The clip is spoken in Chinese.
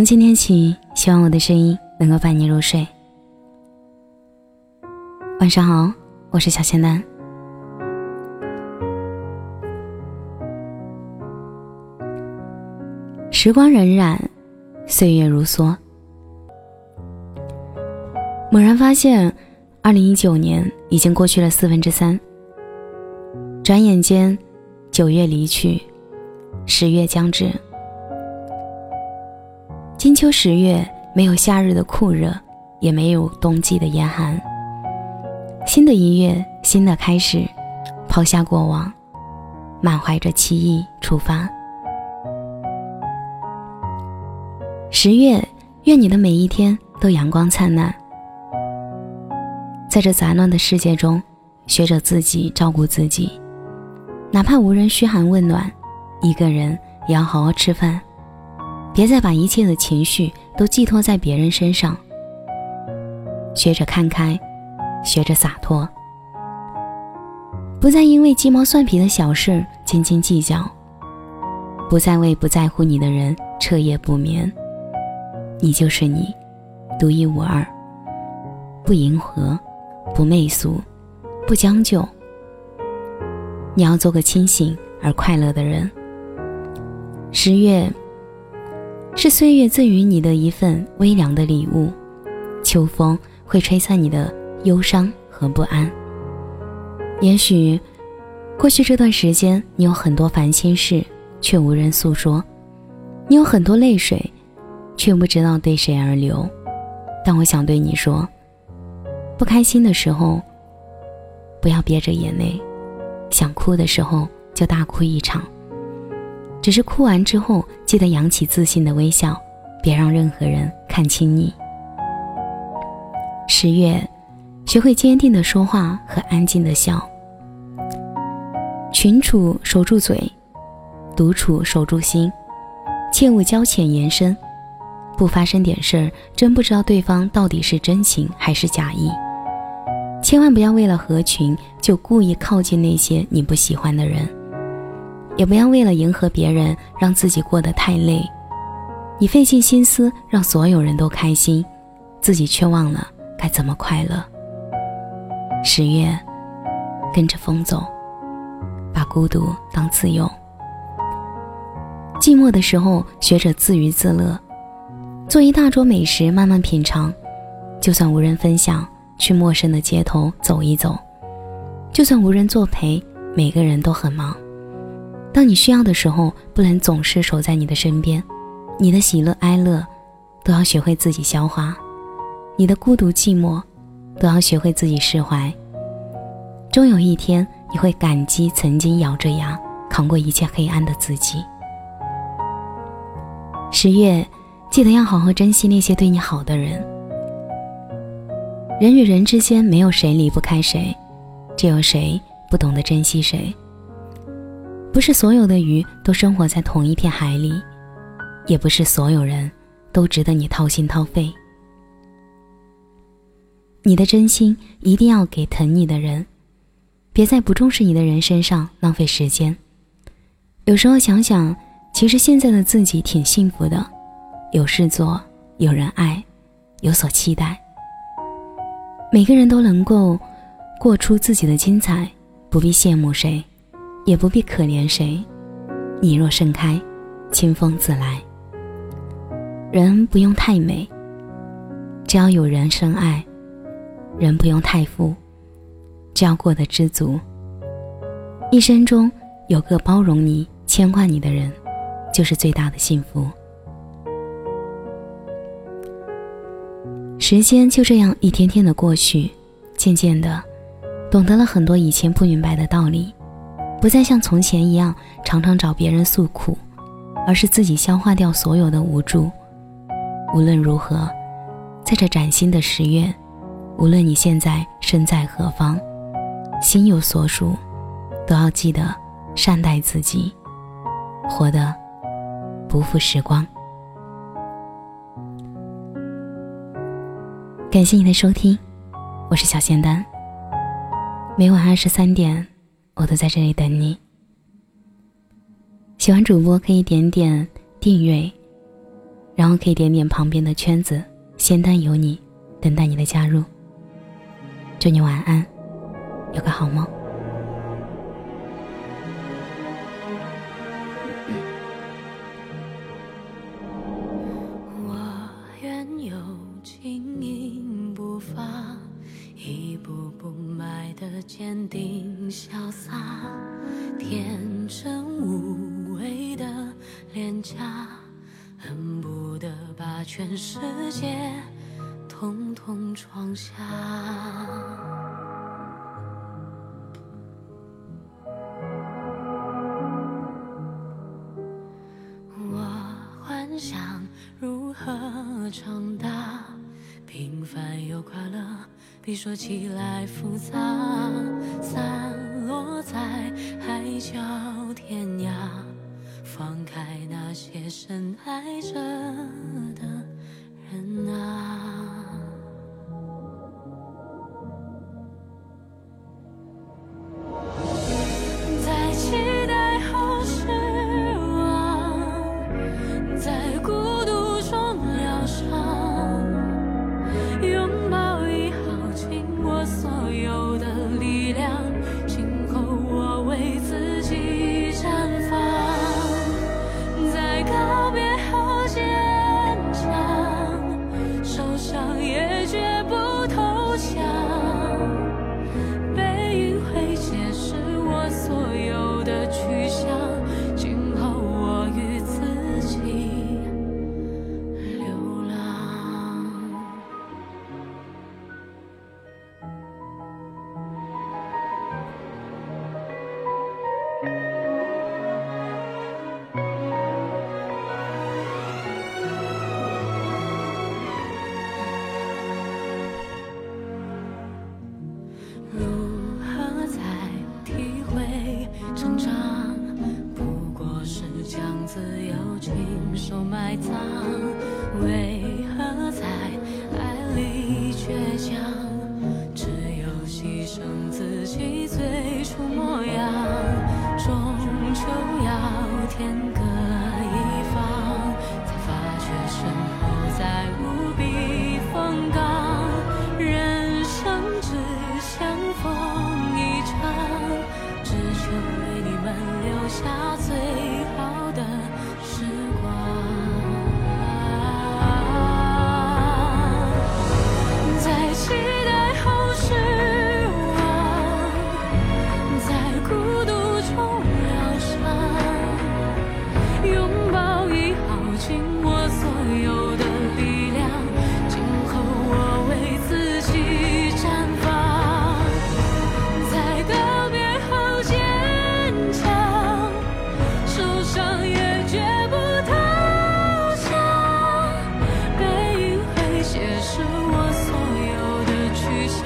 从今天起，希望我的声音能够伴你入睡。晚上好，我是小仙丹。时光荏苒，岁月如梭。猛然发现，二零一九年已经过去了四分之三。转眼间，九月离去，十月将至。金秋十月，没有夏日的酷热，也没有冬季的严寒。新的一月，新的开始，抛下过往，满怀着期意出发。十月，愿你的每一天都阳光灿烂。在这杂乱的世界中，学着自己照顾自己，哪怕无人嘘寒问暖，一个人也要好好吃饭。别再把一切的情绪都寄托在别人身上。学着看开，学着洒脱，不再因为鸡毛蒜皮的小事斤斤计较，不再为不在乎你的人彻夜不眠。你就是你，独一无二，不迎合。不媚俗，不将就。你要做个清醒而快乐的人。十月，是岁月赠予你的一份微凉的礼物。秋风会吹散你的忧伤和不安。也许，过去这段时间，你有很多烦心事，却无人诉说；你有很多泪水，却不知道对谁而流。但我想对你说。不开心的时候，不要憋着眼泪；想哭的时候就大哭一场。只是哭完之后，记得扬起自信的微笑，别让任何人看清你。十月，学会坚定的说话和安静的笑。群处守住嘴，独处守住心，切勿交浅言深。不发生点事儿，真不知道对方到底是真情还是假意。千万不要为了合群就故意靠近那些你不喜欢的人，也不要为了迎合别人让自己过得太累。你费尽心思让所有人都开心，自己却忘了该怎么快乐。十月，跟着风走，把孤独当自由。寂寞的时候，学着自娱自乐，做一大桌美食慢慢品尝，就算无人分享。去陌生的街头走一走，就算无人作陪，每个人都很忙。当你需要的时候，不能总是守在你的身边。你的喜乐哀乐，都要学会自己消化；你的孤独寂寞，都要学会自己释怀。终有一天，你会感激曾经咬着牙扛过一切黑暗的自己。十月，记得要好好珍惜那些对你好的人。人与人之间没有谁离不开谁，只有谁不懂得珍惜谁。不是所有的鱼都生活在同一片海里，也不是所有人都值得你掏心掏肺。你的真心一定要给疼你的人，别在不重视你的人身上浪费时间。有时候想想，其实现在的自己挺幸福的，有事做，有人爱，有所期待。每个人都能够过出自己的精彩，不必羡慕谁，也不必可怜谁。你若盛开，清风自来。人不用太美，只要有人深爱；人不用太富，只要过得知足。一生中有个包容你、牵挂你的人，就是最大的幸福。时间就这样一天天的过去，渐渐的，懂得了很多以前不明白的道理，不再像从前一样常常找别人诉苦，而是自己消化掉所有的无助。无论如何，在这崭新的十月，无论你现在身在何方，心有所属，都要记得善待自己，活得不负时光。感谢你的收听，我是小仙丹。每晚二十三点，我都在这里等你。喜欢主播可以点点订阅，然后可以点点旁边的圈子，仙丹有你，等待你的加入。祝你晚安，有个好梦。步步迈得坚定潇洒，天真无畏的脸颊。恨不得把全世界统统装下。你说起来复杂。散落在海角天涯。放开那些深爱着的自由亲手埋葬为何在爱里倔强？是我所有的去向